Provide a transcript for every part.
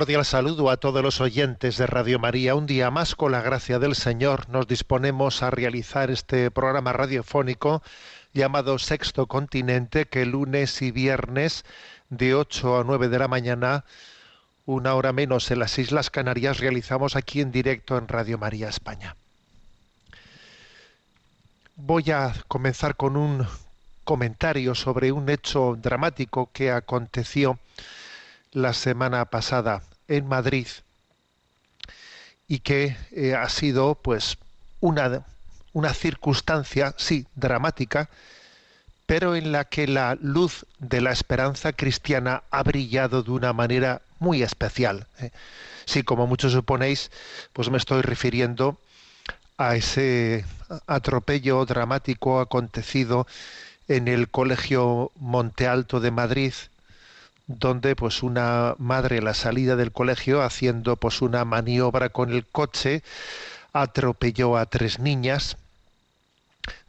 Cordial saludo a todos los oyentes de Radio María. Un día más, con la gracia del Señor, nos disponemos a realizar este programa radiofónico llamado Sexto Continente, que lunes y viernes de 8 a 9 de la mañana, una hora menos en las Islas Canarias, realizamos aquí en directo en Radio María España. Voy a comenzar con un comentario sobre un hecho dramático que aconteció la semana pasada en Madrid y que eh, ha sido pues una, una circunstancia, sí, dramática, pero en la que la luz de la esperanza cristiana ha brillado de una manera muy especial. ¿eh? Sí, como muchos suponéis, pues me estoy refiriendo a ese atropello dramático acontecido en el Colegio Monte Alto de Madrid, donde pues una madre a la salida del colegio haciendo pues una maniobra con el coche atropelló a tres niñas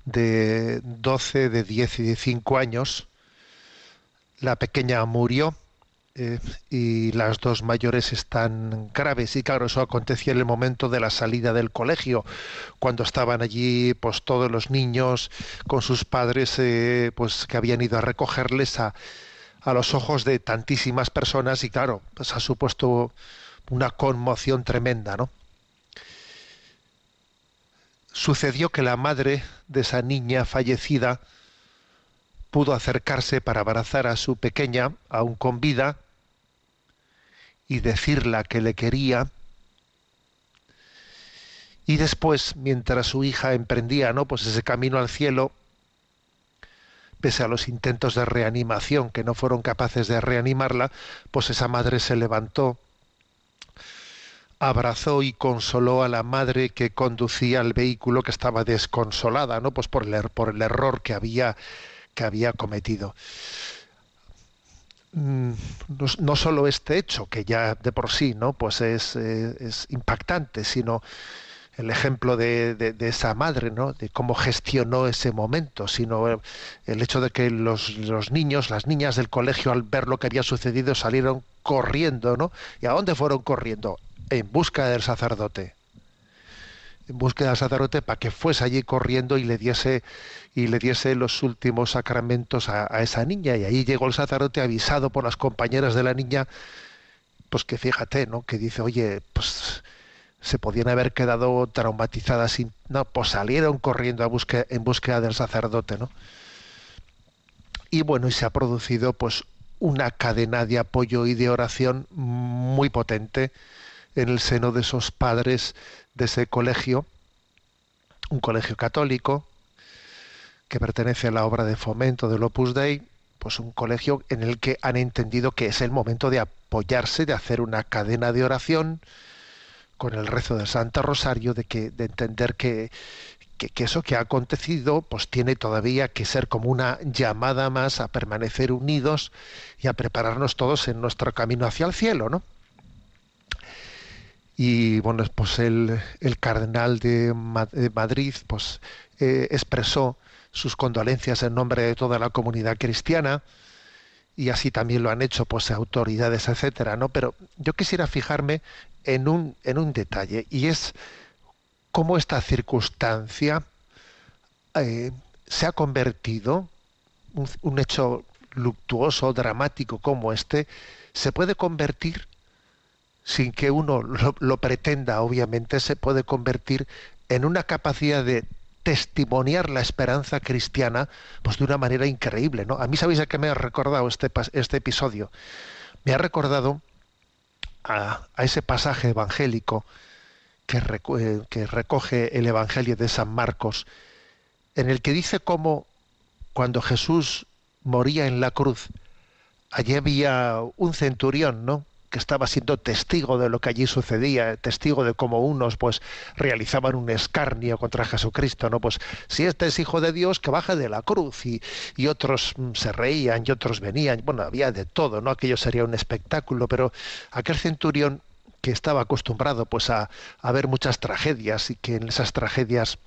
de 12, de 10 y de 5 años. La pequeña murió eh, y las dos mayores están graves y claro eso acontecía en el momento de la salida del colegio cuando estaban allí pues todos los niños con sus padres eh, pues que habían ido a recogerles a, a los ojos de tantísimas personas y claro pues ha supuesto una conmoción tremenda no sucedió que la madre de esa niña fallecida pudo acercarse para abrazar a su pequeña, aún con vida, y decirla que le quería. Y después, mientras su hija emprendía, ¿no? Pues ese camino al cielo, pese a los intentos de reanimación que no fueron capaces de reanimarla, pues esa madre se levantó, abrazó y consoló a la madre que conducía el vehículo que estaba desconsolada, ¿no? Pues por el, er- por el error que había que había cometido. Mm, No, no solo este hecho, que ya de por sí, ¿no? Pues es, eh, es impactante, sino el ejemplo de, esa madre, ¿no? De cómo gestionó ese momento, sino eh, el hecho de que los, niños, las niñas del colegio, al ver lo que había sucedido, salieron corriendo, ¿no? ¿Y a dónde fueron corriendo? En busca del sacerdote en búsqueda del sacerdote para que fuese allí corriendo y le diese y le diese los últimos sacramentos a, a esa niña y ahí llegó el sacerdote avisado por las compañeras de la niña pues que fíjate no que dice oye pues se podían haber quedado traumatizadas sin no pues salieron corriendo a en búsqueda del sacerdote no y bueno y se ha producido pues una cadena de apoyo y de oración muy potente en el seno de esos padres de ese colegio, un colegio católico que pertenece a la obra de fomento del Opus Dei, pues un colegio en el que han entendido que es el momento de apoyarse, de hacer una cadena de oración con el rezo del Santo Rosario, de que de entender que, que, eso que ha acontecido pues tiene todavía que ser como una llamada más a permanecer unidos y a prepararnos todos en nuestro camino hacia el cielo, ¿no? y bueno pues el, el cardenal de Madrid pues eh, expresó sus condolencias en nombre de toda la comunidad cristiana y así también lo han hecho pues autoridades etcétera no pero yo quisiera fijarme en un en un detalle y es cómo esta circunstancia eh, se ha convertido un, hecho luctuoso, dramático como este, se puede convertir, sin que uno lo pretenda, obviamente, se puede convertir en una capacidad de testimoniar la esperanza cristiana pues de una manera increíble no a mí sabéis a qué me ha recordado este, este episodio me ha recordado a, a ese pasaje evangélico que, eh, que recoge el evangelio de San Marcos en el que dice cómo cuando Jesús moría en la cruz allí había un centurión no que estaba siendo testigo de lo que allí sucedía, testigo de cómo unos pues realizaban un escarnio contra Jesucristo, ¿no? Pues si este es hijo de Dios, que baje de la cruz y, y otros mm, se reían y otros venían, bueno, había de todo, ¿no? Aquello sería un espectáculo, pero aquel centurión que estaba acostumbrado pues a, a ver muchas tragedias y que en esas tragedias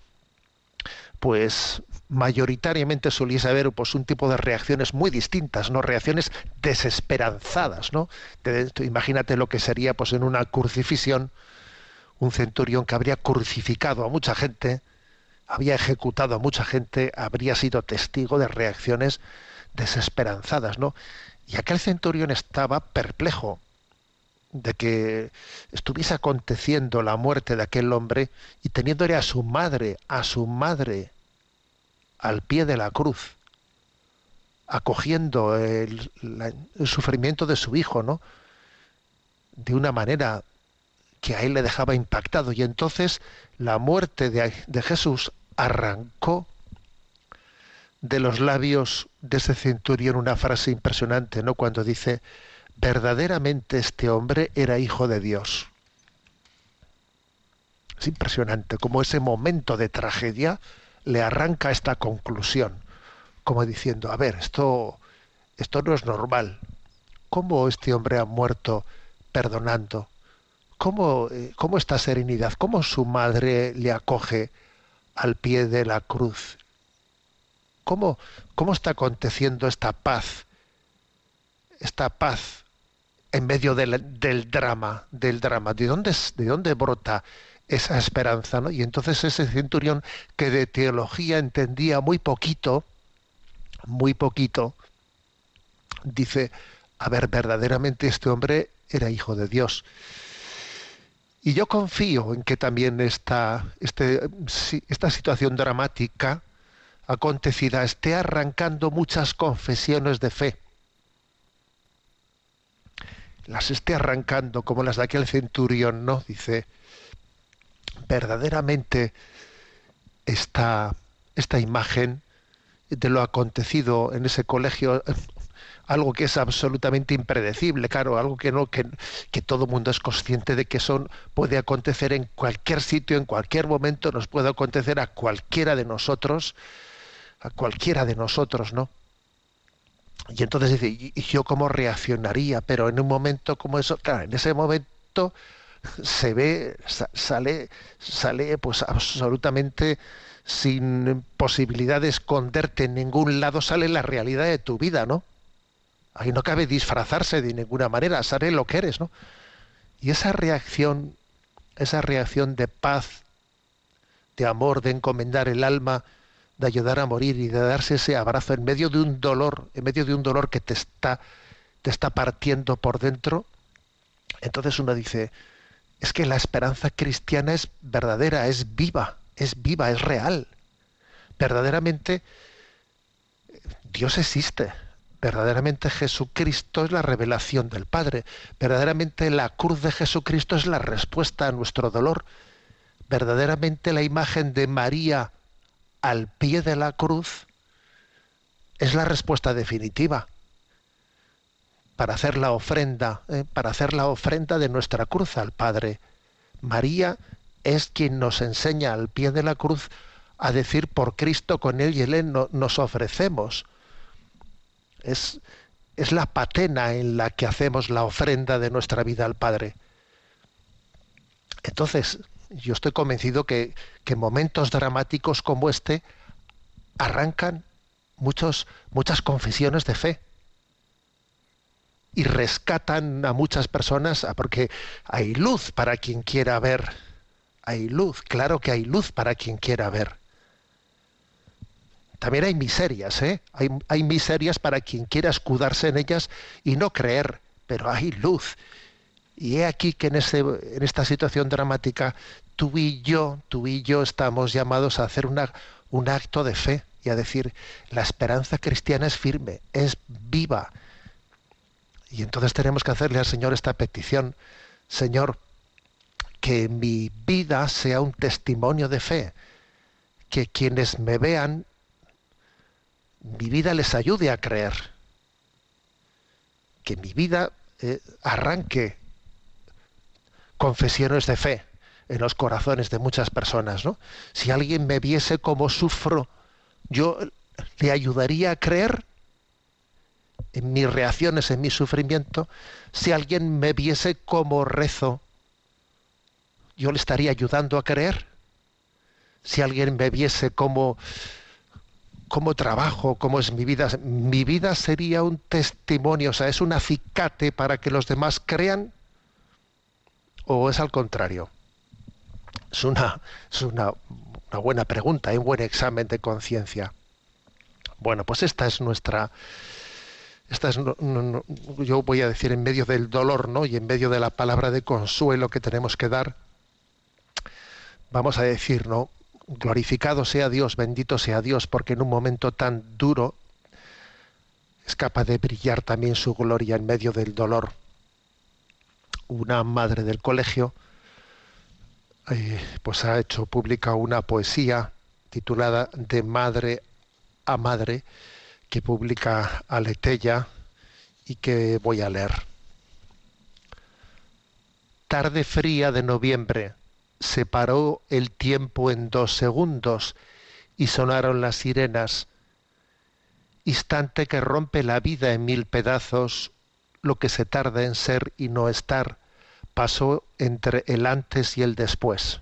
pues mayoritariamente soliese haber pues un tipo de reacciones muy distintas, ¿no? Reacciones desesperanzadas, ¿no? Imagínate lo que sería pues en una crucifixión un centurión que habría crucificado a mucha gente, había ejecutado a mucha gente, habría sido testigo de reacciones desesperanzadas, ¿no? Y aquel centurión estaba perplejo de que estuviese aconteciendo la muerte de aquel hombre y teniéndole a su madre, a su madre al pie de la cruz, acogiendo el, sufrimiento de su hijo, ¿no? De una manera que a él le dejaba impactado. Y entonces la muerte de, Jesús arrancó de los labios de ese centurión una frase impresionante, ¿no? Cuando dice, verdaderamente este hombre era hijo de Dios. Es impresionante como ese momento de tragedia le arranca esta conclusión, como diciendo, a ver, esto, esto no es normal. ¿Cómo este hombre ha muerto perdonando? ¿Cómo, eh, cómo esta serenidad? ¿Cómo su madre le acoge al pie de la cruz? ¿Cómo, cómo está aconteciendo esta paz? Esta paz en medio del, del drama, del drama. ¿De dónde, ¿De dónde brota esa esperanza? ¿no? Y entonces ese centurión que de teología entendía muy poquito, muy poquito, dice, a ver, verdaderamente este hombre era hijo de Dios. Y yo confío en que también esta, este, esta situación dramática acontecida esté arrancando muchas confesiones de fe. Las esté arrancando como las de aquel centurión, ¿no? Dice, verdaderamente esta, esta imagen de lo acontecido en ese colegio, algo que es absolutamente impredecible, claro, algo que no, que, que todo mundo es consciente de que son, puede acontecer en cualquier sitio, en cualquier momento, nos puede acontecer a cualquiera de nosotros, a cualquiera de nosotros, ¿no? Y entonces dice, ¿y y yo cómo reaccionaría? Pero en un momento como eso, claro, en ese momento se ve, sa- sale, sale pues absolutamente sin posibilidad de esconderte en ningún lado, sale la realidad de tu vida, ¿no? Ahí no cabe disfrazarse de ninguna manera, sale lo que eres, ¿no? Y esa reacción, esa reacción de paz, de amor, de encomendar el alma, de ayudar a morir y de darse ese abrazo en medio de un dolor, en medio de un dolor que te está, te está partiendo por dentro, entonces uno dice, es que la esperanza cristiana es verdadera, es viva, es viva, es real. Verdaderamente Dios existe. Verdaderamente Jesucristo es la revelación del Padre. Verdaderamente la cruz de Jesucristo es la respuesta a nuestro dolor. Verdaderamente la imagen de María al pie de la cruz es la respuesta definitiva para hacer la ofrenda, ¿eh? para hacer la ofrenda de nuestra cruz al Padre. María es quien nos enseña al pie de la cruz a decir por Cristo con Él y Él no- nos ofrecemos. Es, es la patena en la que hacemos la ofrenda de nuestra vida al Padre. Entonces, yo estoy convencido que, que momentos dramáticos como este arrancan muchos, muchas confesiones de fe y rescatan a muchas personas ah, porque hay luz para quien quiera ver. Hay luz, claro que hay luz para quien quiera ver. también hay miserias, ¿eh? Hay, hay miserias para quien quiera escudarse en ellas y no creer, pero hay luz. Y he aquí que en, este, en esta situación dramática tú y yo, tú y yo estamos llamados a hacer un acto de fe y a decir, la esperanza cristiana es firme, es viva. Y entonces tenemos que hacerle al Señor esta petición, Señor, que mi vida sea un testimonio de fe, que quienes me vean, mi vida les ayude a creer, que mi vida eh, arranque confesiones de fe en los corazones de muchas personas, ¿no? Si alguien me viese como sufro, yo le ayudaría a creer en mis reacciones, en mi sufrimiento. Si alguien me viese como rezo, yo le estaría ayudando a creer. Si alguien me viese como trabajo, cómo es mi vida, mi vida sería un testimonio, o sea, es un acicate para que los demás crean o es al contrario? Es una, es una, una buena pregunta, un buen examen de conciencia. Bueno, pues esta es nuestra, yo voy a decir en medio del dolor, ¿no? Y en medio de la palabra de consuelo que tenemos que dar, vamos a decir, ¿no? Glorificado sea Dios, bendito sea Dios, porque en un momento tan duro es capaz de brillar también su gloria en medio del dolor una madre del colegio, eh, pues ha hecho pública una poesía titulada De madre a madre, que publica Aletella y que voy a leer. Tarde fría de noviembre, se paró el tiempo en dos segundos y sonaron las sirenas. Instante que rompe la vida en mil pedazos, lo que se tarda en ser y no estar, pasó entre el antes y el después.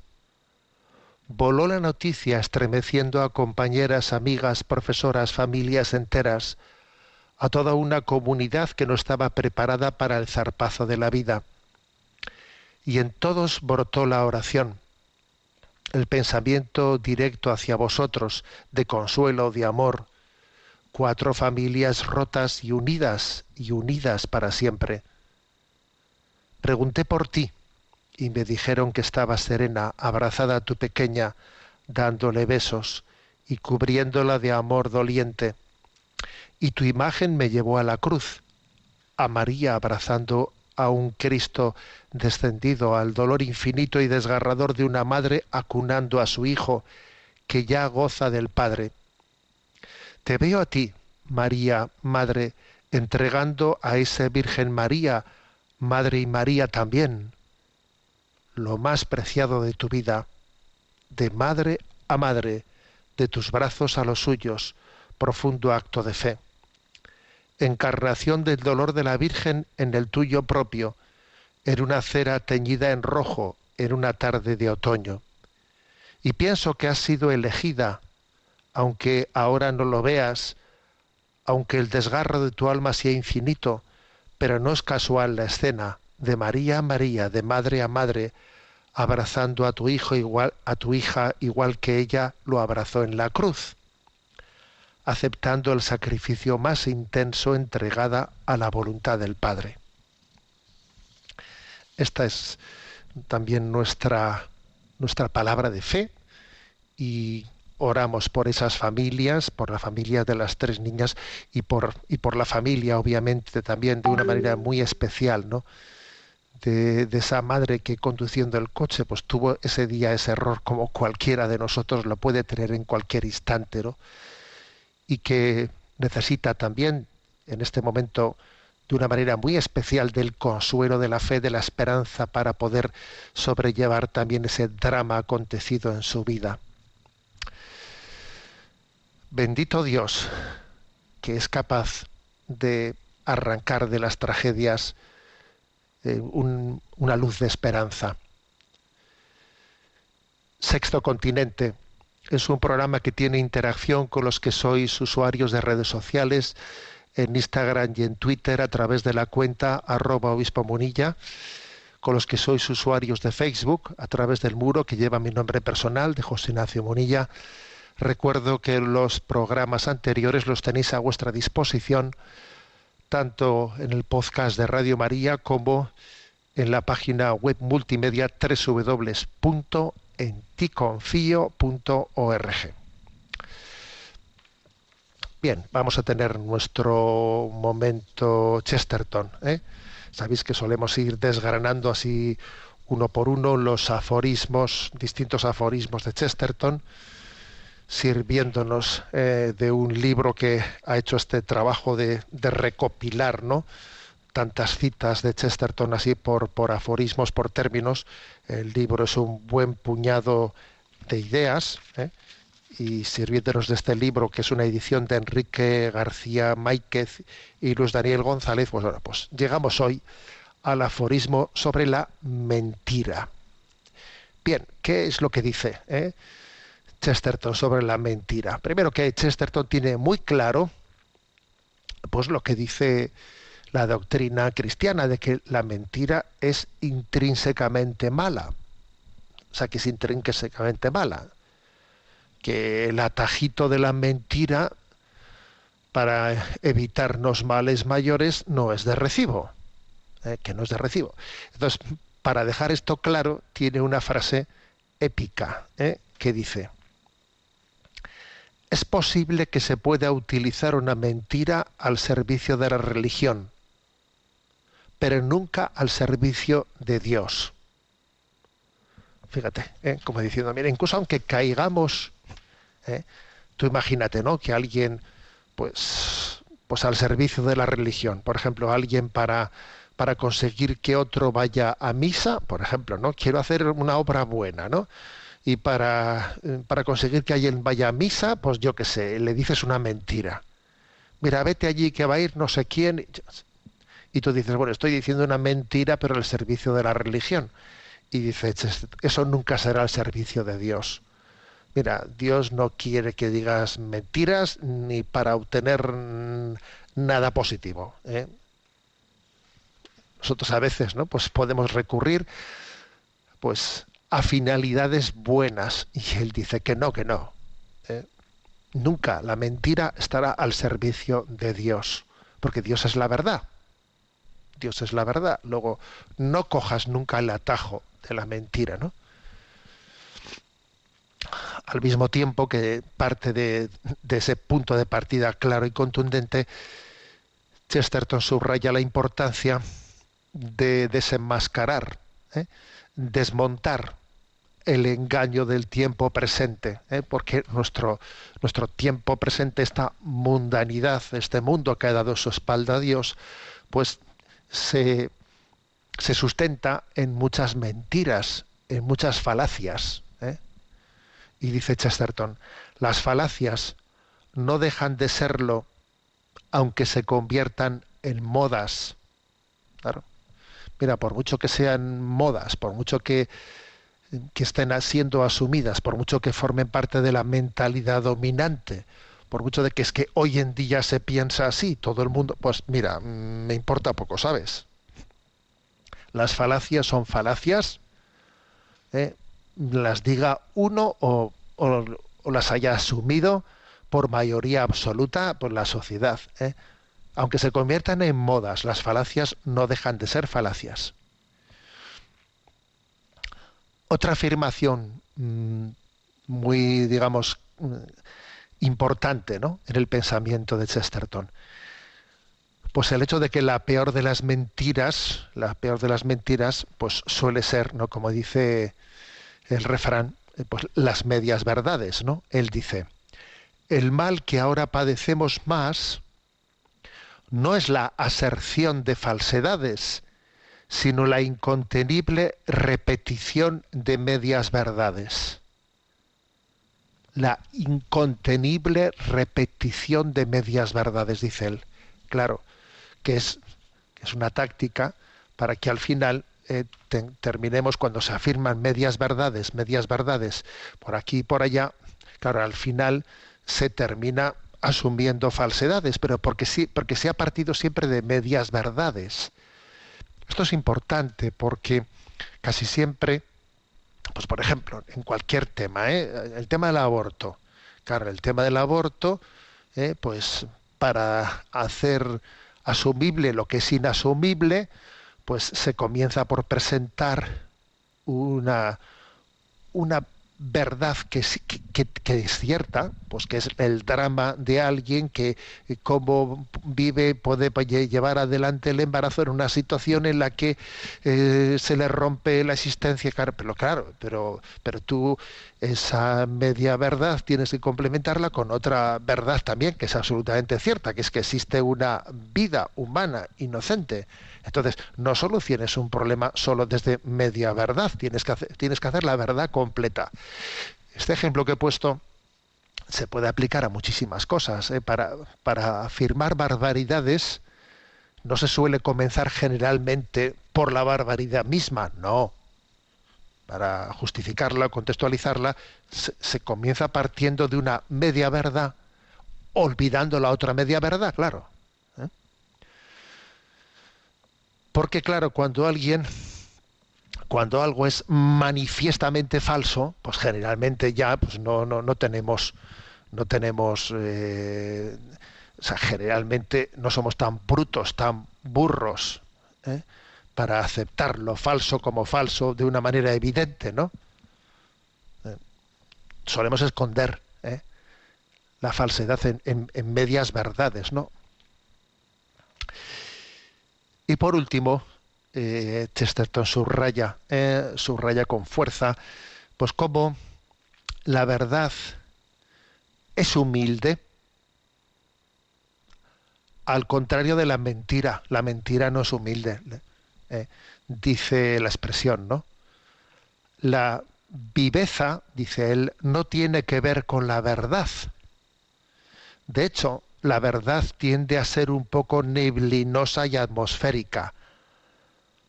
Voló la noticia estremeciendo a compañeras, amigas, profesoras, familias enteras, a toda una comunidad que no estaba preparada para el zarpazo de la vida. Y en todos brotó la oración, el pensamiento directo hacia vosotros, de consuelo, de amor, cuatro familias rotas y unidas y unidas para siempre. Pregunté por ti y me dijeron que estabas serena, abrazada a tu pequeña, dándole besos y cubriéndola de amor doliente. Y tu imagen me llevó a la cruz, a María abrazando a un Cristo descendido al dolor infinito y desgarrador de una madre acunando a su hijo, que ya goza del Padre. Te veo a ti, María, Madre, entregando a esa Virgen María, Madre y María también, lo más preciado de tu vida, de madre a madre, de tus brazos a los suyos, profundo acto de fe. Encarnación del dolor de la Virgen en el tuyo propio, en una cera teñida en rojo, en una tarde de otoño. Y pienso que has sido elegida aunque ahora no lo veas, aunque el desgarro de tu alma sea infinito, pero no es casual la escena de María a María, de madre a madre, abrazando a tu hijo igual a tu hija igual que ella lo abrazó en la cruz, aceptando el sacrificio más intenso entregada a la voluntad del Padre. Esta es también nuestra nuestra palabra de fe y oramos por esas familias, por la familia de las tres niñas y por, y por la familia, obviamente, también de una manera muy especial, ¿no? De, esa madre que conduciendo el coche, pues tuvo ese día ese error como cualquiera de nosotros lo puede tener en cualquier instante. Y que necesita también en este momento de una manera muy especial del consuelo de la fe, de la esperanza para poder sobrellevar también ese drama acontecido en su vida. Bendito Dios, que es capaz de arrancar de las tragedias un, una luz de esperanza. Sexto Continente es un programa que tiene interacción con los que sois usuarios de redes sociales en Instagram y en Twitter a través de la cuenta arroba obispo munilla, con los que sois usuarios de Facebook a través del muro que lleva mi nombre personal de José Ignacio Munilla Recuerdo que los programas anteriores los tenéis a vuestra disposición tanto en el podcast de Radio María como en la página web multimedia www.enticonfio.org. Bien, vamos a tener nuestro momento Chesterton. ¿eh? Sabéis que solemos ir desgranando así uno por uno los aforismos, distintos aforismos de Chesterton, sirviéndonos eh, de un libro que ha hecho este trabajo de, recopilar, ¿no? tantas citas de Chesterton así por, por aforismos, por términos. El libro es un buen puñado de ideas. ¿eh? Y sirviéndonos de este libro, que es una edición de Enrique García Máiquez y Luis Daniel González, pues bueno, pues llegamos hoy al aforismo sobre la mentira. Bien, ¿qué es lo que dice eh? Chesterton sobre la mentira? Primero que Chesterton tiene muy claro, pues lo que dice la doctrina cristiana de que la mentira es intrínsecamente mala. O sea, que es intrínsecamente mala. Que el atajito de la mentira para evitarnos males mayores no es de recibo. ¿eh? Que no es de recibo. Entonces, para dejar esto claro, tiene una frase épica ¿eh? que dice, es posible que se pueda utilizar una mentira al servicio de la religión pero nunca al servicio de Dios. Fíjate, ¿eh? como diciendo, mira, incluso aunque caigamos, ¿eh? tú imagínate, ¿no? Que alguien, pues, pues al servicio de la religión, por ejemplo, alguien para para conseguir que otro vaya a misa, por ejemplo, ¿no? Quiero hacer una obra buena, ¿no? Y para, para conseguir que alguien vaya a misa, pues yo qué sé, le dices una mentira. Mira, vete allí que va a ir no sé quién y tú dices, bueno, estoy diciendo una mentira, pero al servicio de la religión. Y dices, eso nunca será al servicio de Dios. Mira, Dios no quiere que digas mentiras ni para obtener nada positivo. ¿eh? Nosotros a veces, ¿no? Pues podemos recurrir, pues, a finalidades buenas. Y él dice que no, que no. ¿eh? Nunca la mentira estará al servicio de Dios, porque Dios es la verdad. Dios es la verdad. Luego, no cojas nunca el atajo de la mentira, ¿no? Al mismo tiempo que parte de, ese punto de partida claro y contundente, Chesterton subraya la importancia de desenmascarar, ¿eh? desmontar el engaño del tiempo presente, ¿eh? porque nuestro, nuestro tiempo presente, esta mundanidad, este mundo que ha dado su espalda a Dios, pues se, sustenta en muchas mentiras, en muchas falacias. ¿eh? Y dice Chesterton, las falacias no dejan de serlo aunque se conviertan en modas. Claro. Mira, por mucho que sean modas, por mucho que, que estén siendo asumidas, por mucho que formen parte de la mentalidad dominante, por mucho de que es que hoy en día se piensa así, todo el mundo, pues mira, me importa poco, ¿sabes? Las falacias son falacias, ¿eh? las diga uno o, las haya asumido por mayoría absoluta por la sociedad. ¿eh? Aunque se conviertan en modas, las falacias no dejan de ser falacias. Otra afirmación mm, muy, digamos, importante ¿no? en el pensamiento de Chesterton. Pues el hecho de que la peor de las mentiras, la peor de las mentiras, pues suele ser, ¿no? Como dice el refrán, eh, pues las medias verdades, ¿no? Él dice, el mal que ahora padecemos más no es la aserción de falsedades, sino la incontenible repetición de medias verdades la incontenible repetición de medias verdades, dice él. Claro, que es, es una táctica para que al final eh, terminemos cuando se afirman medias verdades, medias verdades por aquí y por allá, claro, al final se termina asumiendo falsedades, pero porque sí, porque se ha partido siempre de medias verdades. Esto es importante porque casi siempre pues por ejemplo, en cualquier tema, ¿eh? el tema del aborto, Claro, el tema del aborto, eh, pues para hacer asumible lo que es inasumible, pues se comienza por presentar una, una verdad que es, que, es cierta, pues que es el drama de alguien que eh, como vive puede llevar adelante el embarazo en una situación en la que eh, se le rompe la existencia, pero claro, pero, pero tú esa media verdad tienes que complementarla con otra verdad también que es absolutamente cierta, que es que existe una vida humana inocente entonces, no soluciones un problema solo desde media verdad, tienes que hacer, tienes que hacer la verdad completa. Este ejemplo que he puesto se puede aplicar a muchísimas cosas. ¿eh? Para, para afirmar barbaridades no se suele comenzar generalmente por la barbaridad misma, no. Para justificarla, contextualizarla, se, comienza partiendo de una media verdad, olvidando la otra media verdad, claro. Porque claro, cuando alguien cuando algo es manifiestamente falso, pues generalmente ya pues no, no, no tenemos, no tenemos, eh, o sea, generalmente no somos tan brutos, tan burros, ¿eh? Para aceptar lo falso como falso de una manera evidente, ¿no? Eh, solemos esconder la falsedad en, en medias verdades, ¿no? Y por último, eh, Chesterton subraya, eh, subraya con fuerza, pues cómo la verdad es humilde, al contrario de la mentira. La mentira no es humilde, eh, dice la expresión, ¿no? La viveza, dice él, no tiene que ver con la verdad. De hecho, la verdad tiende a ser un poco neblinosa y atmosférica.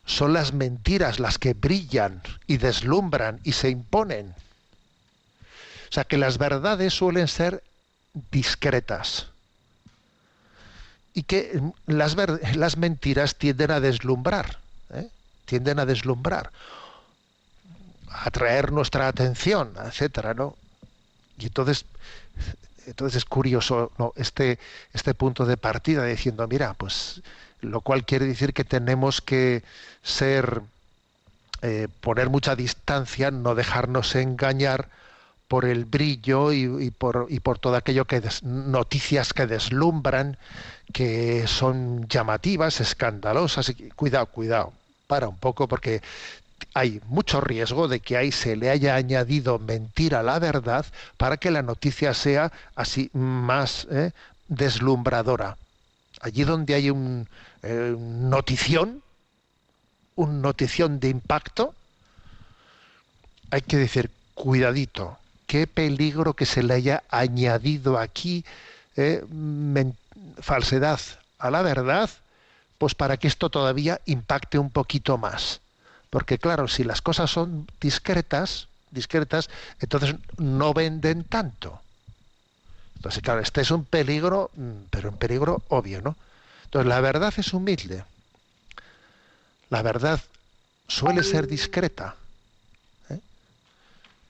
Son las mentiras las que brillan y deslumbran y se imponen. O sea que las verdades suelen ser discretas y que las, las mentiras tienden a deslumbrar. Tienden a deslumbrar, a atraer nuestra atención, etcétera, ¿no? Y entonces entonces es curioso este, este punto de partida diciendo, mira, pues lo cual quiere decir que tenemos que ser, eh, poner mucha distancia, no dejarnos engañar por el brillo y, por, y por todo aquello que noticias que deslumbran, que son llamativas, escandalosas. Cuidado, cuidado, para un poco porque hay mucho riesgo de que ahí se le haya añadido mentira a la verdad para que la noticia sea así más ¿eh? deslumbradora. Allí donde hay un eh, notición, un notición de impacto, hay que decir, cuidadito, qué peligro que se le haya añadido aquí eh, falsedad a la verdad, pues para que esto todavía impacte un poquito más. Porque claro, si las cosas son discretas, discretas, entonces no venden tanto. Entonces, claro, este es un peligro, mm, pero un peligro obvio, ¿no? Entonces, la verdad es humilde. La verdad suele ser discreta. ¿eh?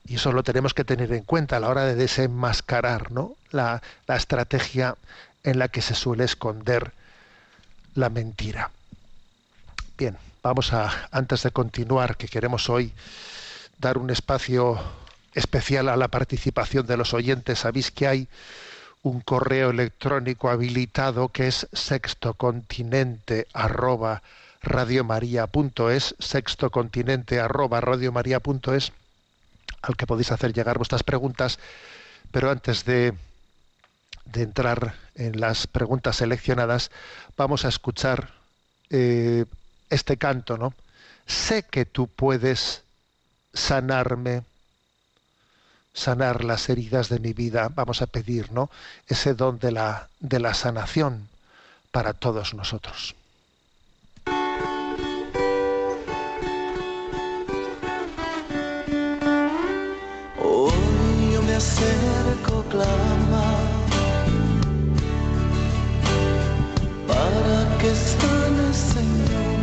Y eso lo tenemos que tener en cuenta a la hora de desenmascarar ¿no? la, la estrategia en la que se suele esconder la mentira. Bien, Vamos a, antes de continuar, que queremos hoy dar un espacio especial a la participación de los oyentes. Sabéis que hay un correo electrónico habilitado que es sextocontinente arroba radiomaria.es, sextocontinente arroba al que podéis hacer llegar vuestras preguntas. Pero antes de, de entrar en las preguntas seleccionadas, vamos a escuchar eh, este canto, ¿no? Sé que tú puedes sanarme, sanar las heridas de mi vida. Vamos a pedir, ¿no? Ese don de la, de la sanación para todos nosotros. Hoy yo me acerco, que sanes, Señor.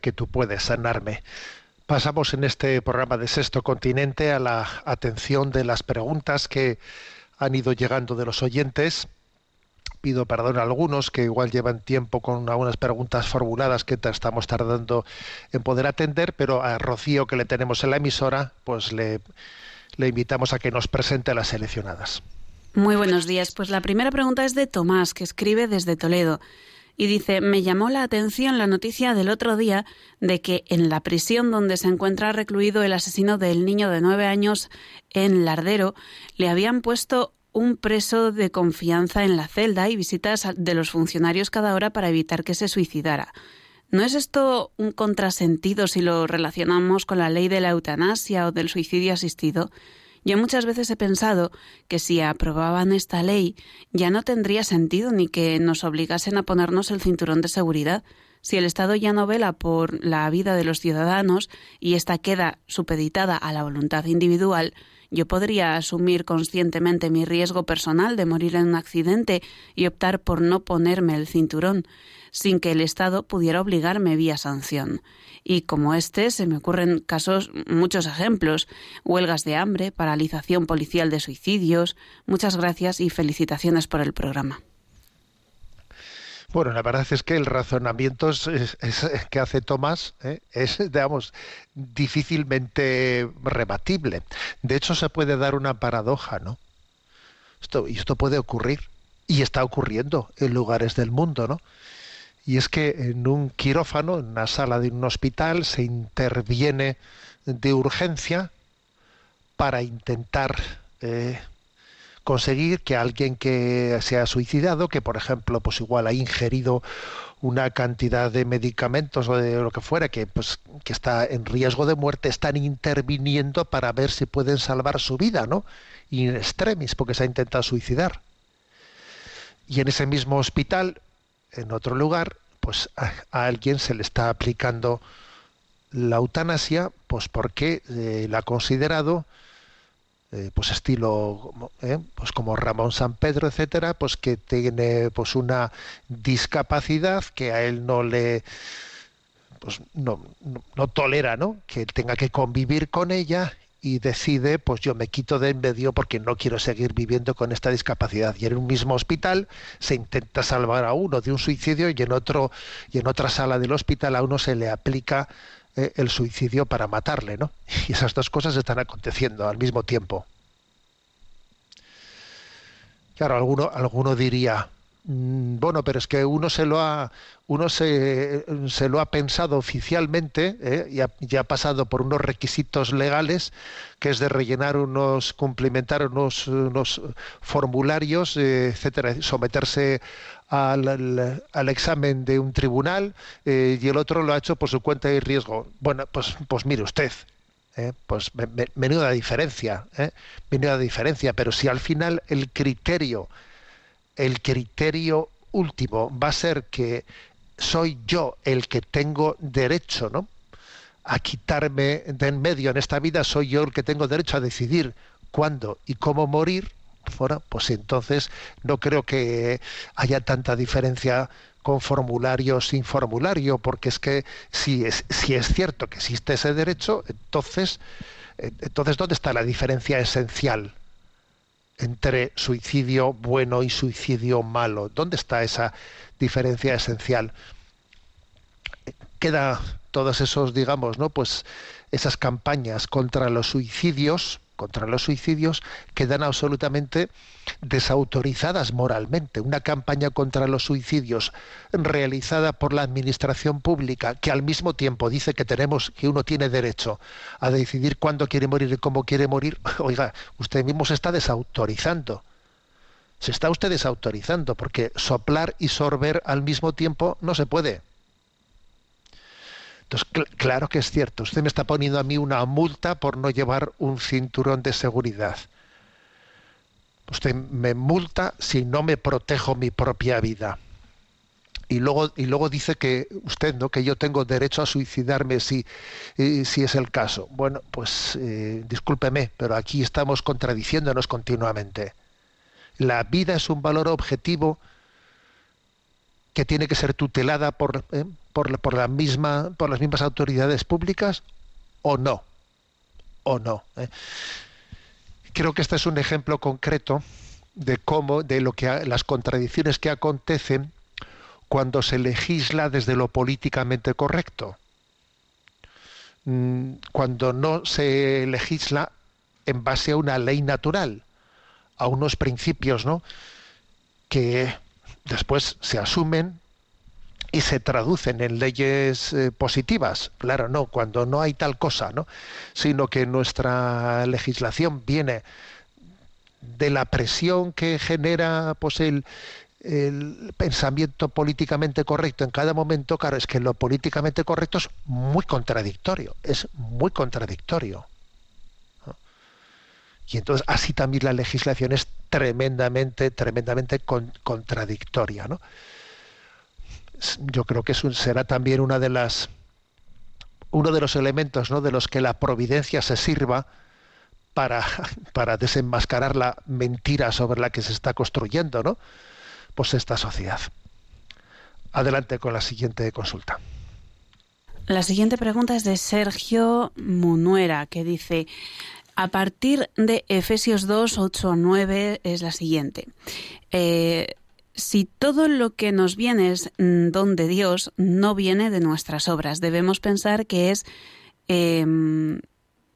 Que tú puedes sanarme. Pasamos en este programa de Sexto Continente a la atención de las preguntas que han ido llegando de los oyentes. Pido perdón a algunos que igual llevan tiempo con algunas preguntas formuladas que ta- estamos tardando en poder atender, pero a Rocío que le tenemos en la emisora, pues le, le invitamos a que nos presente las seleccionadas. Muy buenos días. Pues la primera pregunta es de Tomás, que escribe desde Toledo. Y dice, me llamó la atención la noticia del otro día de que en la prisión donde se encuentra recluido el asesino del niño de nueve años en Lardero, le habían puesto un preso de confianza en la celda y visitas de los funcionarios cada hora para evitar que se suicidara. ¿No es esto un contrasentido si lo relacionamos con la ley de la eutanasia o del suicidio asistido? Yo muchas veces he pensado que si aprobaban esta ley ya no tendría sentido ni que nos obligasen a ponernos el cinturón de seguridad. Si el Estado ya no vela por la vida de los ciudadanos y ésta queda supeditada a la voluntad individual, yo podría asumir conscientemente mi riesgo personal de morir en un accidente y optar por no ponerme el cinturón, sin que el Estado pudiera obligarme vía sanción. Y como este, se me ocurren casos, muchos ejemplos, huelgas de hambre, paralización policial de suicidios. Muchas gracias y felicitaciones por el programa. Bueno, la verdad es que el razonamiento que hace Tomás ¿eh? es, digamos, difícilmente rebatible. De hecho, se puede dar una paradoja, ¿no? Esto, y esto puede ocurrir, y está ocurriendo en lugares del mundo, ¿no? Y es que en un quirófano, en una sala de un hospital, se interviene de urgencia para intentar eh, conseguir que alguien que se ha suicidado, que por ejemplo, pues igual ha ingerido una cantidad de medicamentos o de lo que fuera que pues que está en riesgo de muerte están interviniendo para ver si pueden salvar su vida, ¿no? In extremis porque se ha intentado suicidar. Y en ese mismo hospital, en otro lugar, pues a, alguien se le está aplicando la eutanasia, pues porque eh, la ha considerado eh, pues estilo eh, pues como Ramón San Pedro etcétera pues que tiene pues una discapacidad que a él no le pues no, no tolera no que tenga que convivir con ella y decide pues yo me quito de en medio porque no quiero seguir viviendo con esta discapacidad y en un mismo hospital se intenta salvar a uno de un suicidio y en otro y en otra sala del hospital a uno se le aplica eh, el suicidio para matarle, ¿no? Y esas dos cosas están aconteciendo al mismo tiempo. Claro, alguno, alguno diría, bueno, pero es que uno se lo ha, uno se, se lo ha pensado oficialmente ¿eh? y, ha, ha, pasado por unos requisitos legales, que es de rellenar unos, cumplimentar unos, unos formularios, eh, etcétera, someterse al, al, examen de un tribunal eh, y el otro lo ha hecho por su cuenta y riesgo. Bueno, pues, pues mire usted, pues me, menuda diferencia, eh, menuda diferencia, pero si al final el criterio, el criterio último va a ser que soy yo el que tengo derecho, ¿no? a quitarme de en medio en esta vida, soy yo el que tengo derecho a decidir cuándo y cómo morir, fuera, pues entonces no creo que haya tanta diferencia con formulario sin formulario, porque es que si es, si es cierto que existe ese derecho, entonces, entonces ¿dónde está la diferencia esencial entre suicidio bueno y suicidio malo? ¿Dónde está esa diferencia esencial? Queda todos esos, digamos, ¿no? Pues esas campañas contra los suicidios, contra los suicidios quedan absolutamente desautorizadas moralmente. Una campaña contra los suicidios realizada por la administración pública que al mismo tiempo dice que tenemos que uno tiene derecho a decidir cuándo quiere morir y cómo quiere morir, oiga, usted mismo se está desautorizando. Se está usted desautorizando porque soplar y sorber al mismo tiempo no se puede. Entonces, cl claro que es cierto, usted me está poniendo a mí una multa por no llevar un cinturón de seguridad. Usted me multa si no me protejo mi propia vida. Y luego, y luego dice que usted, ¿no? que yo tengo derecho a suicidarme si, eh, si es el caso. Bueno, pues eh, discúlpeme, pero aquí estamos contradiciéndonos continuamente. La vida es un valor objetivo que tiene que ser tutelada por, eh, por, la por las mismas autoridades públicas o no. O no. ¿eh? Creo que este es un ejemplo concreto de cómo, de lo que las contradicciones que acontecen cuando se legisla desde lo políticamente correcto. Mm, cuando no se legisla en base a una ley natural, a unos principios, ¿no? que después se asumen y se traducen en leyes eh, positivas. Claro, no, cuando no hay tal cosa, ¿no? Sino que nuestra legislación viene de la presión que genera pues el, el pensamiento políticamente correcto en cada momento, claro, es que lo políticamente correcto es muy contradictorio, es muy contradictorio. Y entonces así también la legislación es tremendamente, tremendamente con, contradictoria. ¿no? Yo creo que eso será también una de las uno de los elementos ¿no? de los que la providencia se sirva para, para desenmascarar la mentira sobre la que se está construyendo, ¿no? Pues esta sociedad. Adelante con la siguiente consulta. La siguiente pregunta es de Sergio Munuera, que dice, a partir de Efesios 2, 8 9 es la siguiente. Eh, si todo lo que nos viene es mm, don de Dios, no viene de nuestras obras. Debemos pensar que es eh,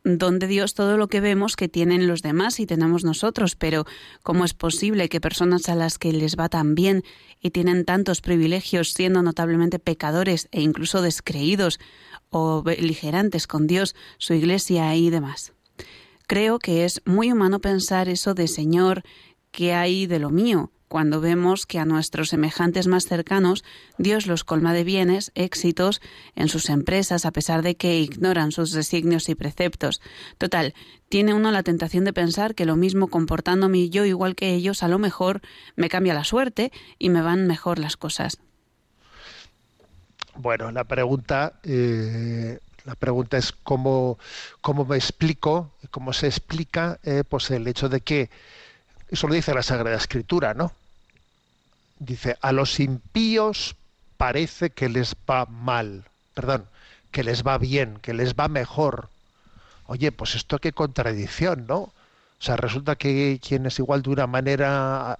don de Dios todo lo que vemos que tienen los demás y tenemos nosotros, pero ¿cómo es posible que personas a las que les va tan bien y tienen tantos privilegios siendo notablemente pecadores e incluso descreídos o beligerantes con Dios, su iglesia y demás? Creo que es muy humano pensar eso de Señor, ¿qué hay de lo mío? cuando vemos que a nuestros semejantes más cercanos Dios los colma de bienes, éxitos en sus empresas, a pesar de que ignoran sus designios y preceptos. Total, tiene uno la tentación de pensar que lo mismo comportándome yo igual que ellos, a lo mejor me cambia la suerte y me van mejor las cosas. Bueno, la pregunta, eh, la pregunta es cómo, cómo me explico, cómo se explica eh, pues el hecho de que, eso lo dice la Sagrada Escritura, ¿no? dice, a los impíos parece que les va mal, perdón, que les va bien, que les va mejor. Oye, pues esto qué contradicción, ¿no? O sea, resulta que quienes igual de una manera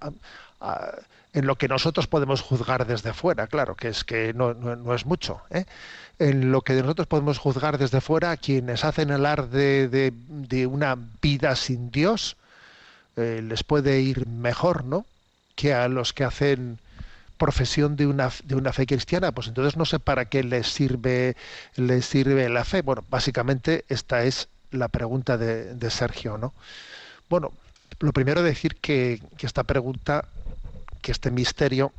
en lo que nosotros podemos juzgar desde fuera, claro, que es que no, es mucho, ¿eh? en lo que nosotros podemos juzgar desde fuera, quienes hacen alarde de, de, una vida sin Dios, eh, les puede ir mejor, ¿no? que a los que hacen profesión de una, de una fe cristiana, pues entonces no sé para qué les sirve, les sirve la fe. Bueno, básicamente esta es la pregunta de, Sergio, ¿no? Bueno, lo primero decir que esta pregunta, que este misterio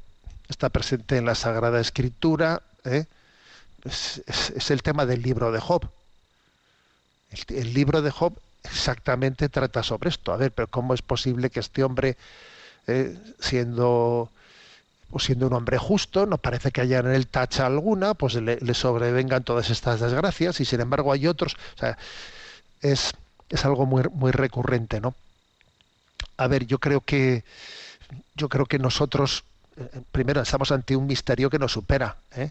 está presente en la Sagrada Escritura, ¿eh? es, el tema del libro de Job. El, libro de Job exactamente trata sobre esto. A ver, pero ¿cómo es posible que este hombre eh, siendo pues siendo un hombre justo, no parece que haya en él tacha alguna, pues le, sobrevengan todas estas desgracias y sin embargo hay otros, es, es algo muy, muy recurrente, ¿no? A ver, yo creo que yo creo que nosotros eh, primero estamos ante un misterio que nos supera, ¿eh?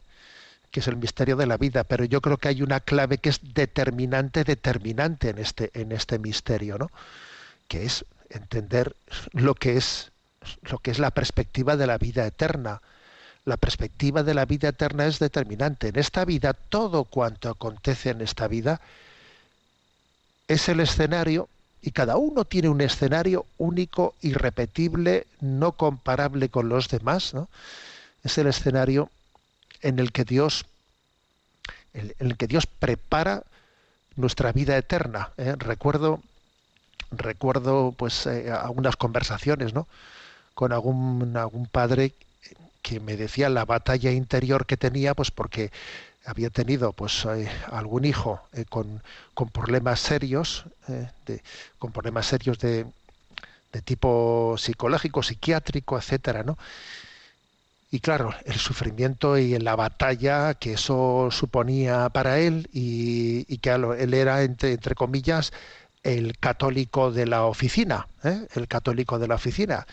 que es el misterio de la vida, pero yo creo que hay una clave que es determinante, determinante en este, en este misterio, ¿no? que es entender lo que es lo que es la perspectiva de la vida eterna. La perspectiva de la vida eterna es determinante. En esta vida, todo cuanto acontece en esta vida es el escenario y cada uno tiene un escenario único, irrepetible, no comparable con los demás. ¿no? Es el escenario en el que Dios, el que Dios prepara nuestra vida eterna. ¿eh? Recuerdo, recuerdo pues eh, algunas conversaciones, ¿no? con algún, algún padre que me decía la batalla interior que tenía, pues porque había tenido pues eh, algún hijo eh, con, con, problemas serios, eh, de, con problemas serios de, de, tipo psicológico, psiquiátrico, etcétera, ¿no? Y claro, el sufrimiento y la batalla que eso suponía para él y, y que él era entre, entre comillas el católico de la oficina, el católico de la oficina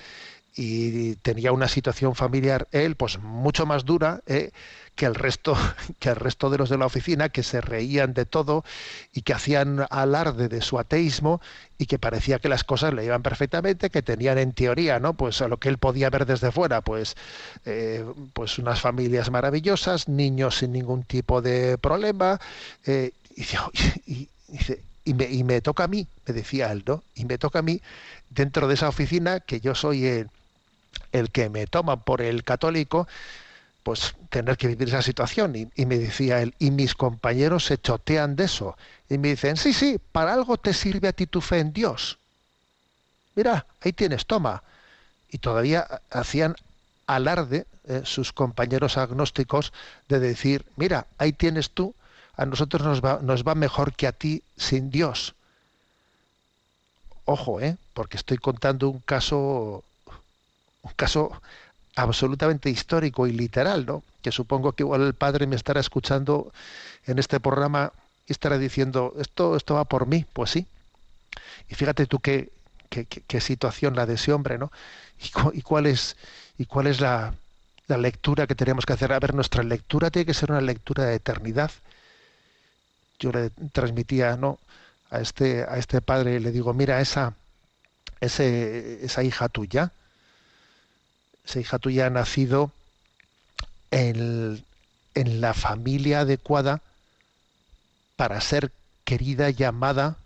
y tenía una situación familiar él pues mucho más dura eh, que el resto que el resto de los de la oficina que se reían de todo y que hacían alarde de su ateísmo y que parecía que las cosas le iban perfectamente que tenían en teoría no pues a lo que él podía ver desde fuera pues eh, pues unas familias maravillosas niños sin ningún tipo de problema eh, y, y, y, y me, y me toca a mí me decía él no y me toca a mí dentro de esa oficina que yo soy el el que me toma por el católico, pues tener que vivir esa situación. Y, me decía él, y mis compañeros se chotean de eso. Y me dicen, sí, sí, para algo te sirve a ti tu fe en Dios. Mira, ahí tienes, toma. Y todavía hacían alarde eh, sus compañeros agnósticos de decir, mira, ahí tienes tú, a nosotros nos va, nos va mejor que a ti sin Dios. Ojo, ¿eh? porque estoy contando un caso un caso absolutamente histórico y literal, ¿no? Que supongo que igual el padre me estará escuchando en este programa y estará diciendo, esto, esto va por mí, pues sí. Y fíjate tú qué, qué, qué situación la de ese hombre, ¿no? Y, y cuál es, y cuál es la, la, lectura que tenemos que hacer. A ver, nuestra lectura tiene que ser una lectura de eternidad. Yo le transmitía, ¿no? A este, a este padre le digo, mira, esa, ese, esa hija tuya, esa hija tuya ha nacido en, en la familia adecuada para ser querida y amada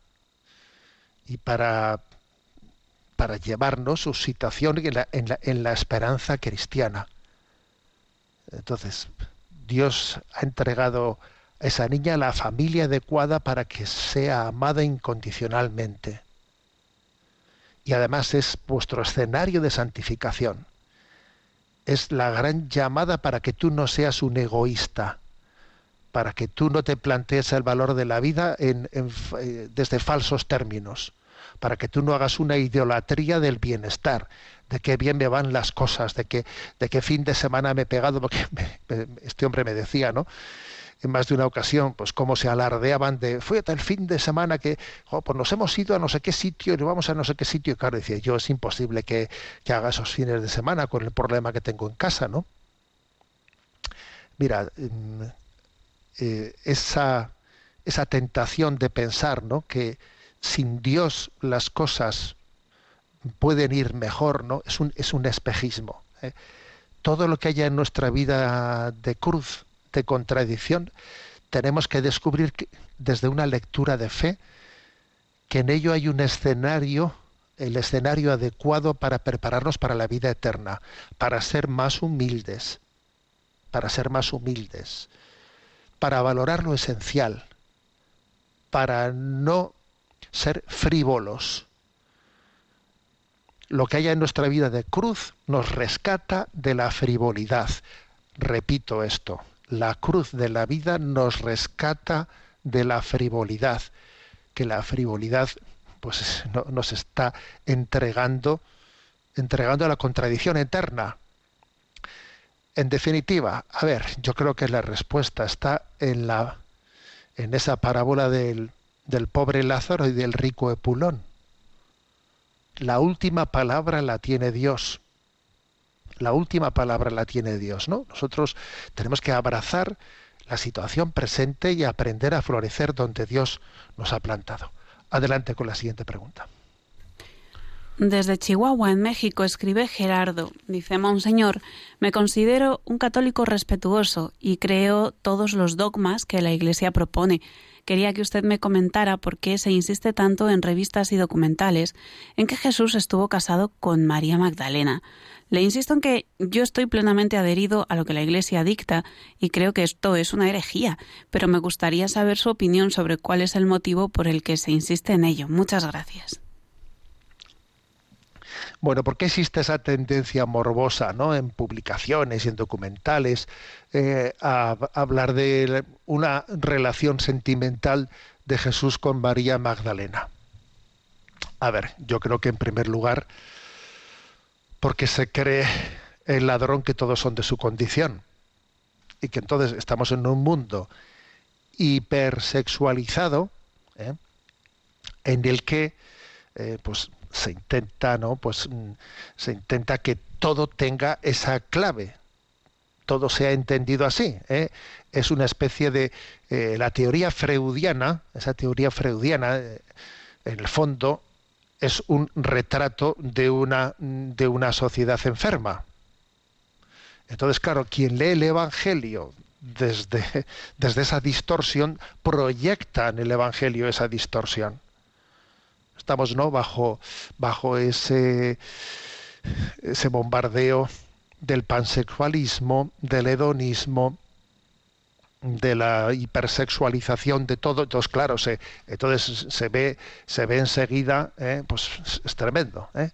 y para, para llevarnos su situación en la, en, la, en la esperanza cristiana. Entonces, Dios ha entregado a esa niña la familia adecuada para que sea amada incondicionalmente. y además es vuestro escenario de santificación. Es la gran llamada para que tú no seas un egoísta, para que tú no te plantees el valor de la vida eh, desde falsos términos, para que tú no hagas una idolatría del bienestar, de qué bien me van las cosas, de que de qué fin de semana me he pegado, porque me- este hombre me decía, ¿no? En más de una ocasión, pues cómo se alardeaban de, fue hasta el fin de semana que, jo, pues nos hemos ido a no sé qué sitio y nos vamos a no sé qué sitio. Y claro, decía yo, es imposible que, que haga esos fines de semana con el problema que tengo en casa, ¿no? Mira, eh, esa, esa tentación de pensar, ¿no? Que sin Dios las cosas pueden ir mejor, ¿no? Es un, es un espejismo. ¿eh? Todo lo que haya en nuestra vida de cruz, contradicción, tenemos que descubrir desde una lectura de fe que en ello hay un escenario, el escenario adecuado para prepararnos para la vida eterna, para ser más humildes, para ser más humildes, para valorar lo esencial, para no ser frívolos. Lo que haya en nuestra vida de cruz nos rescata de la frivolidad. Repito esto, la cruz de la vida nos rescata de la frivolidad, que la frivolidad pues no- nos está entregando entregando a la contradicción eterna. En definitiva, a ver, yo creo que la respuesta está en la en esa parábola del, del pobre Lázaro y del rico Epulón. La última palabra la tiene Dios. La última palabra la tiene Dios, ¿no? Nosotros tenemos que abrazar la situación presente y aprender a florecer donde Dios nos ha plantado. Adelante con la siguiente pregunta. Desde Chihuahua, en México, escribe Gerardo. Dice, Monseñor, me considero un católico respetuoso y creo todos los dogmas que la Iglesia propone. Quería que usted me comentara por qué se insiste tanto en revistas y documentales en que Jesús estuvo casado con María Magdalena. Le insisto en que yo estoy plenamente adherido a lo que la Iglesia dicta y creo que esto es una herejía, pero me gustaría saber su opinión sobre cuál es el motivo por el que se insiste en ello. Muchas gracias. Bueno, ¿por qué existe esa tendencia morbosa ¿no? en publicaciones y en documentales eh, a, a hablar de una relación sentimental de Jesús con María Magdalena? A ver, yo creo que en primer lugar, porque se cree el ladrón que todos son de su condición y que entonces estamos en un mundo hipersexualizado ¿eh? en el que eh, pues se intenta no pues mm, se intenta que todo tenga esa clave todo sea entendido así ¿eh? es una especie de la teoría freudiana esa teoría freudiana en el fondo es un retrato de una de una sociedad enferma. Entonces claro quien lee el evangelio desde, desde esa distorsión proyecta en el evangelio esa distorsión. Estamos no bajo bajo ese ese bombardeo del pansexualismo del hedonismo de la hipersexualización de todo entonces claro se entonces se ve se ve enseguida eh, pues es tremendo ¿eh?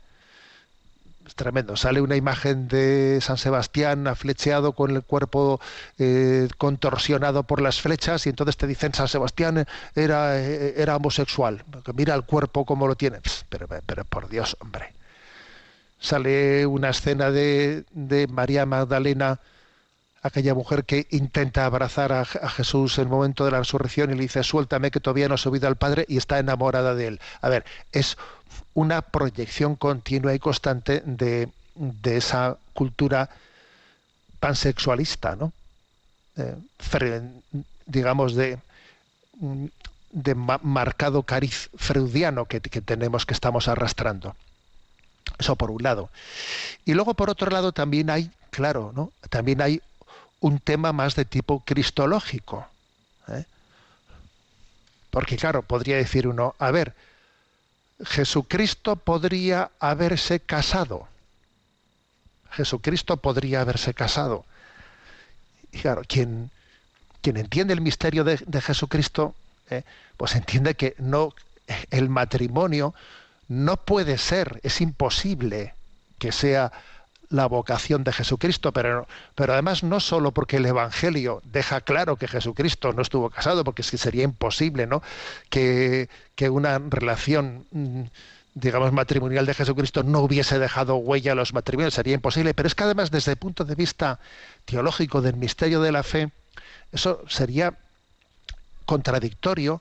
es tremendo. Sale una imagen de San Sebastián aflecheado con el cuerpo eh, contorsionado por las flechas y entonces te dicen San Sebastián era eh, era homosexual mira el cuerpo como lo tiene. Pero, pero por Dios hombre. Sale una escena de, de María Magdalena aquella mujer que intenta abrazar a, Jesús en el momento de la resurrección y le dice, suéltame que todavía no he subido al Padre y está enamorada de él. A ver, es una proyección continua y constante de, de esa cultura pansexualista, ¿no? Eh, digamos, de, de ma marcado cariz freudiano que, que tenemos, que estamos arrastrando. Eso por un lado. Y luego, por otro lado, también hay, claro, ¿no? También hay un tema más de tipo cristológico. ¿eh? Porque claro, podría decir uno, a ver, Jesucristo podría haberse casado. Jesucristo podría haberse casado. Y claro, quien, quien entiende el misterio de, de Jesucristo, ¿eh? pues entiende que no el matrimonio no puede ser, es imposible que sea la vocación de Jesucristo, pero, pero además no solo porque el Evangelio deja claro que Jesucristo no estuvo casado, porque es que sería imposible ¿no? que, que una relación mm, digamos, matrimonial de Jesucristo no hubiese dejado huella a los matrimonios, sería imposible. Pero es que además, desde el punto de vista teológico del misterio de la fe, eso sería contradictorio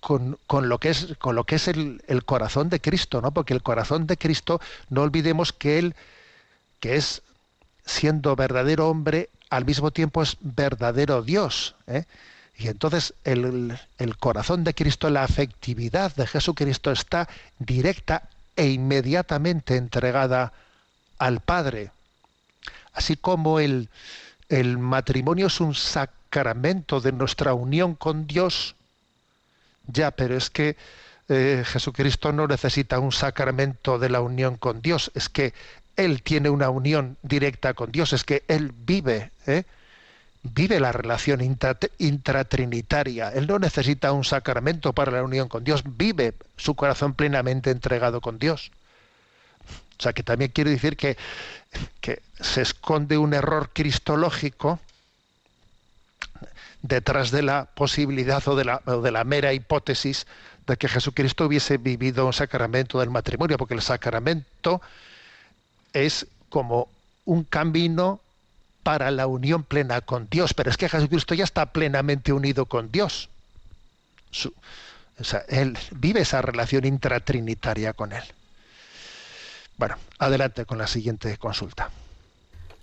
con, con, lo que es, con lo que es el, el, corazón de Cristo, ¿no? Porque el corazón de Cristo, no olvidemos que Él, que es siendo verdadero hombre, al mismo tiempo es verdadero Dios. ¿eh? Y entonces el, el, corazón de Cristo, la afectividad de Jesucristo está directa e inmediatamente entregada al Padre. Así como el, el matrimonio es un sacramento de nuestra unión con Dios, ya, pero es que eh, Jesucristo no necesita un sacramento de la unión con Dios, es que Él tiene una unión directa con Dios, es que Él vive, ¿eh? vive la relación intratrinitaria. Él no necesita un sacramento para la unión con Dios, vive su corazón plenamente entregado con Dios. O sea que también quiero decir que, que se esconde un error cristológico detrás de la posibilidad o de la, o de la mera hipótesis de que Jesucristo hubiese vivido un sacramento del matrimonio, porque el sacramento es como un camino para la unión plena con Dios, pero es que Jesucristo ya está plenamente unido con Dios. Su, él vive esa relación intratrinitaria con Él. Bueno, adelante con la siguiente consulta.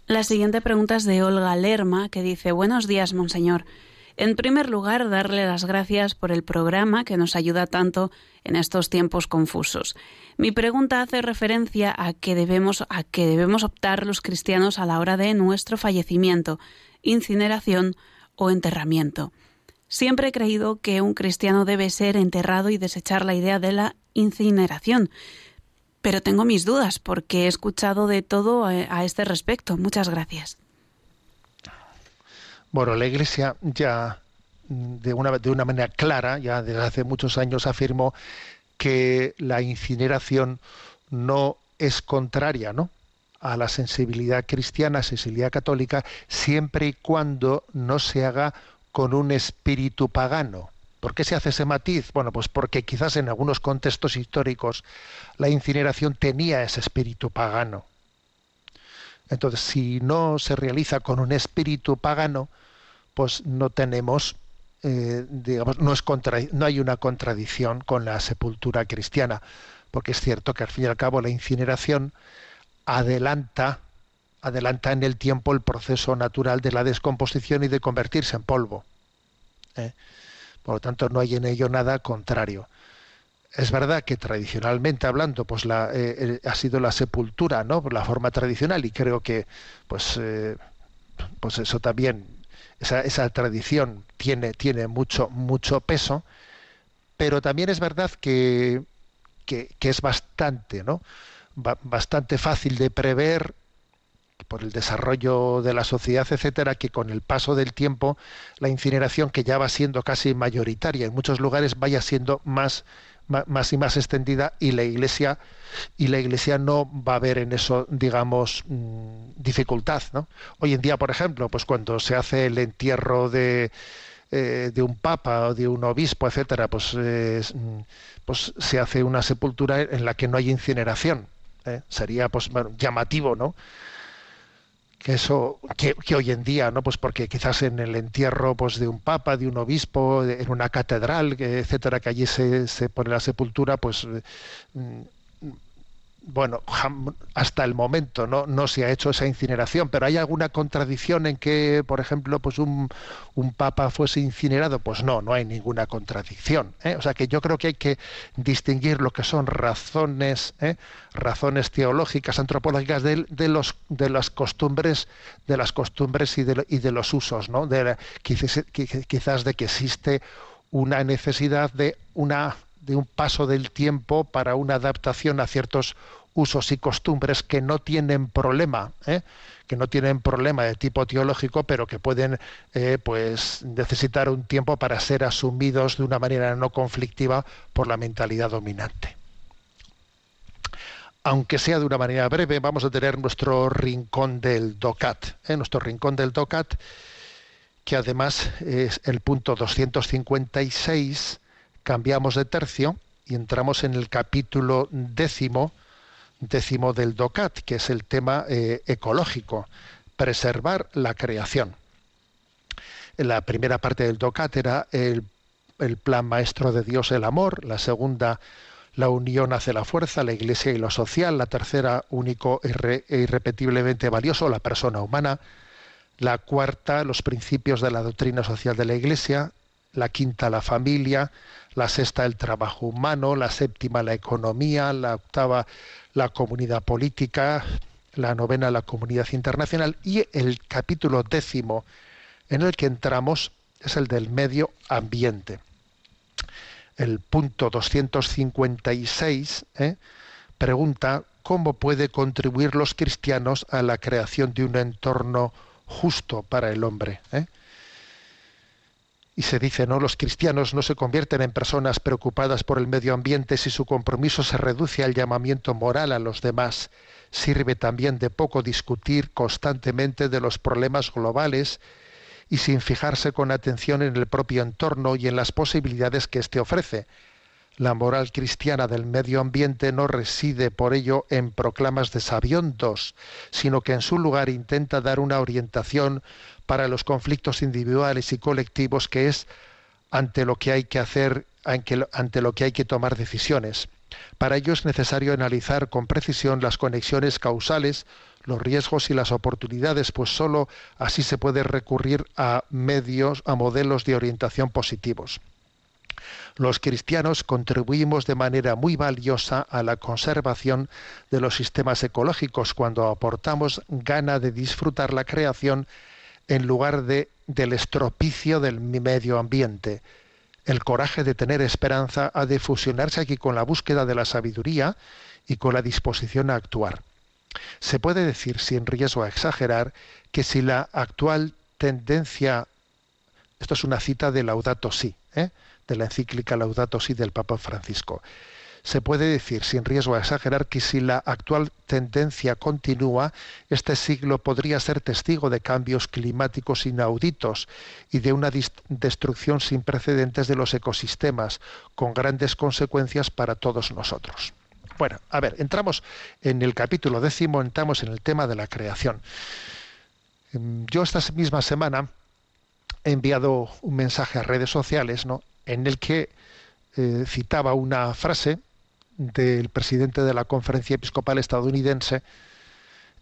La siguiente pregunta es de Olga Lerma, que dice, Buenos días, Monseñor. En primer lugar, darle las gracias por el programa que nos ayuda tanto en estos tiempos confusos. Mi pregunta hace referencia a que debemos, a que debemos optar los cristianos a la hora de nuestro fallecimiento, incineración o enterramiento. Siempre he creído que un cristiano debe ser enterrado y desechar la idea de la incineración. Pero tengo mis dudas porque he escuchado de todo a, a este respecto. Muchas gracias. Bueno, la Iglesia ya de una, de una manera clara, ya desde hace muchos años afirmó que la incineración no es contraria ¿no? a la sensibilidad cristiana, sensibilidad católica, siempre y cuando no se haga con un espíritu pagano. ¿Por qué se hace ese matiz? Bueno, pues porque quizás en algunos contextos históricos la incineración tenía ese espíritu pagano. Entonces, si no se realiza con un espíritu pagano, pues no tenemos, eh, digamos, no, es contra, no hay una contradicción con la sepultura cristiana, porque es cierto que al fin y al cabo la incineración adelanta, adelanta en el tiempo el proceso natural de la descomposición y de convertirse en polvo. ¿eh? Por lo tanto, no hay en ello nada contrario. Es verdad que tradicionalmente hablando, pues la, eh, ha sido la sepultura, ¿no? La forma tradicional y creo que, pues, pues eso también esa, tradición tiene, tiene mucho, mucho peso, pero también es verdad que, que, que es bastante, ¿no? bastante fácil de prever por el desarrollo de la sociedad, etcétera, que con el paso del tiempo la incineración, que ya va siendo casi mayoritaria en muchos lugares, vaya siendo más más y más extendida y la iglesia y la iglesia no va a ver en eso digamos mm, dificultad ¿no? hoy en día por ejemplo pues cuando se hace el entierro de eh, de un papa o de un obispo etcétera pues mm, pues se hace una sepultura en la que no hay incineración ¿eh? sería pues llamativo no que eso que, hoy en día no pues porque quizás en el entierro pues de un papa de un obispo en una catedral etcétera que allí se, se pone la sepultura pues mm, bueno, hasta el momento no, no se ha hecho esa incineración, pero ¿hay alguna contradicción en que, por ejemplo, pues un, un papa fuese incinerado? Pues no, no hay ninguna contradicción. ¿eh? O sea que yo creo que hay que distinguir lo que son razones, ¿eh? razones teológicas, antropológicas de, de, los de las costumbres, de las costumbres y de, y de los usos, ¿no? De, quizás, quizás de que existe una necesidad de una de un paso del tiempo para una adaptación a ciertos usos y costumbres que no tienen problema, ¿eh? que no tienen problema de tipo teológico, pero que pueden eh, pues necesitar un tiempo para ser asumidos de una manera no conflictiva por la mentalidad dominante. aunque sea de una manera breve, vamos a tener nuestro rincón del DOCAT, ¿eh? nuestro rincón del DOCAT, que además es el punto 256, cambiamos de tercio y entramos en el capítulo décimo, décimo del DOCAT, que es el tema eh, ecológico, preservar la creación. En la primera parte del DOCAT era el, el plan maestro de Dios, el amor, la segunda la unión hace la fuerza, la iglesia y lo social, la tercera, único e irrepetiblemente valioso, la persona humana, la cuarta, los principios de la doctrina social de la iglesia, la quinta, la familia, la sexta, el trabajo humano, la séptima, la economía, la octava, la comunidad política, la novena, la comunidad internacional y el capítulo décimo en el que entramos es el del medio ambiente el punto 256, ¿eh? pregunta cómo puede contribuir los cristianos a la creación de un entorno justo para el hombre. ¿eh? Y se dice, ¿no? Los cristianos no se convierten en personas preocupadas por el medio ambiente si su compromiso se reduce al llamamiento moral a los demás. Sirve también de poco discutir constantemente de los problemas globales y sin fijarse con atención en el propio entorno y en las posibilidades que éste ofrece. La moral cristiana del medio ambiente no reside por ello en proclamas de sabiondos, sino que en su lugar intenta dar una orientación para los conflictos individuales y colectivos que es ante lo que hay que hacer, ante lo que hay que tomar decisiones. Para ello es necesario analizar con precisión las conexiones causales los riesgos y las oportunidades, pues sólo así se puede recurrir a medios, a modelos de orientación positivos. Los cristianos contribuimos de manera muy valiosa a la conservación de los sistemas ecológicos cuando aportamos gana de disfrutar la creación en lugar de, del estropicio del medio ambiente. El coraje de tener esperanza ha de fusionarse aquí con la búsqueda de la sabiduría y con la disposición a actuar. Se puede decir, sin riesgo a exagerar, que si la actual tendencia, esto es una cita de Laudato Si, ¿eh? de la encíclica Laudato Si del Papa Francisco, se puede decir, sin riesgo a exagerar, que si la actual tendencia continúa, este siglo podría ser testigo de cambios climáticos inauditos y de una destrucción sin precedentes de los ecosistemas, con grandes consecuencias para todos nosotros. Bueno, a ver, entramos en el capítulo décimo, entramos en el tema de la creación. Em, yo esta misma semana he enviado un mensaje a redes sociales, ¿no? En el que eh, citaba una frase del presidente de la Conferencia Episcopal estadounidense,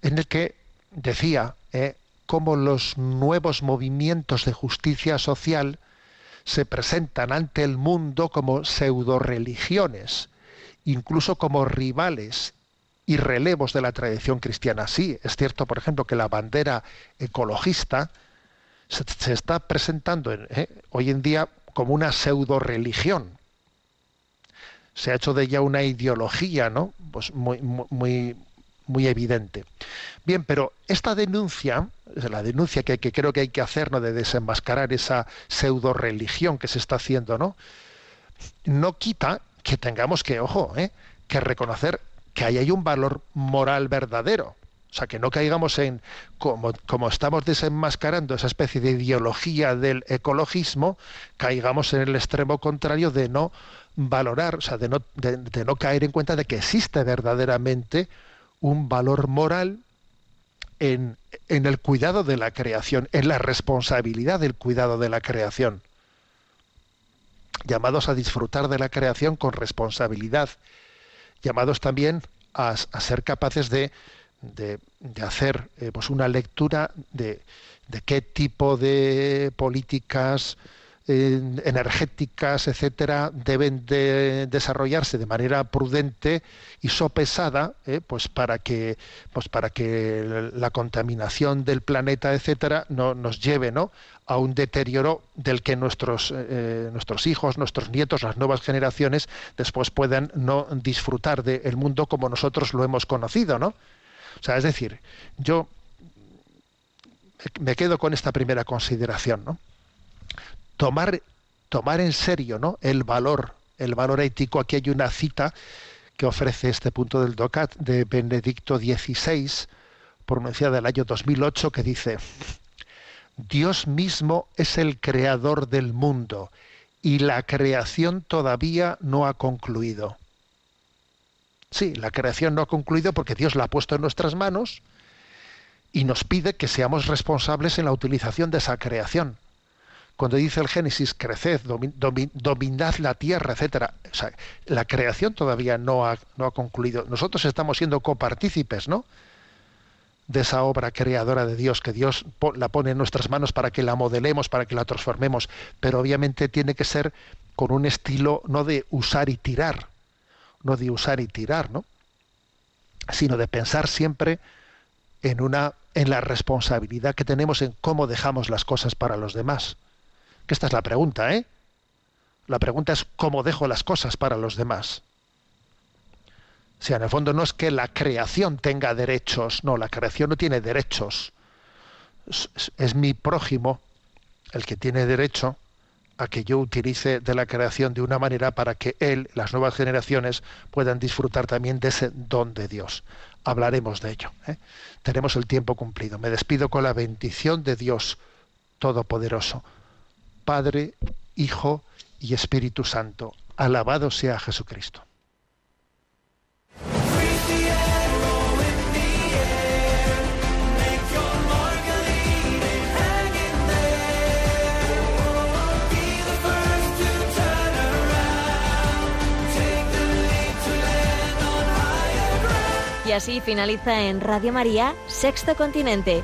en el que decía eh, cómo los nuevos movimientos de justicia social se presentan ante el mundo como pseudo religiones incluso como rivales y relevos de la tradición cristiana. Sí, es cierto, por ejemplo, que la bandera ecologista se, está presentando eh, hoy en día como una pseudo religión. Se ha hecho de ella una ideología, ¿no? Pues muy, muy, muy evidente. Bien, pero esta denuncia, la denuncia que, creo que hay que hacer, ¿no? De desenmascarar esa pseudo religión que se está haciendo, ¿no? No quita que tengamos que, ojo, ¿eh? que reconocer que ahí hay un valor moral verdadero. O sea, que no caigamos en, como, como, estamos desenmascarando esa especie de ideología del ecologismo, caigamos en el extremo contrario de no valorar, o sea, de no, de no caer en cuenta de que existe verdaderamente un valor moral en, en el cuidado de la creación, en la responsabilidad del cuidado de la creación. Llamados a disfrutar de la creación con responsabilidad, llamados también a, ser capaces de, de, hacer eh, pues una lectura de, de, qué tipo de políticas energéticas, etcétera, deben de desarrollarse de manera prudente y sopesada, ¿eh? pues para que, pues para que la contaminación del planeta, etcétera, no nos lleve, ¿no? a un deterioro del que nuestros eh, nuestros hijos, nuestros nietos, las nuevas generaciones después puedan no disfrutar del mundo como nosotros lo hemos conocido, ¿no? O sea, es decir, yo me quedo con esta primera consideración, ¿no? Tomar, tomar en serio ¿no? el valor, el valor ético. Aquí hay una cita que ofrece este punto del DOCAT de Benedicto XVI, pronunciada del año 2008, que dice, Dios mismo es el creador del mundo y la creación todavía no ha concluido. Sí, la creación no ha concluido porque Dios la ha puesto en nuestras manos y nos pide que seamos responsables en la utilización de esa creación. Cuando dice el Génesis, creced, dominad la tierra, etcétera, la creación todavía no ha, no ha concluido. Nosotros estamos siendo copartícipes, ¿no? de esa obra creadora de Dios, que Dios la pone en nuestras manos para que la modelemos, para que la transformemos, pero obviamente tiene que ser con un estilo no de usar y tirar, no de usar y tirar, ¿no? sino de pensar siempre en una en la responsabilidad que tenemos en cómo dejamos las cosas para los demás. Que esta es la pregunta, ¿eh? La pregunta es cómo dejo las cosas para los demás. O sea, en el fondo no es que la creación tenga derechos, no, la creación no tiene derechos. Es, mi prójimo el que tiene derecho a que yo utilice de la creación de una manera para que él, las nuevas generaciones, puedan disfrutar también de ese don de Dios. Hablaremos de ello. ¿eh? Tenemos el tiempo cumplido. Me despido con la bendición de Dios Todopoderoso, Padre, Hijo y Espíritu Santo. Alabado sea Jesucristo. Y así finaliza en Radio María, Sexto Continente,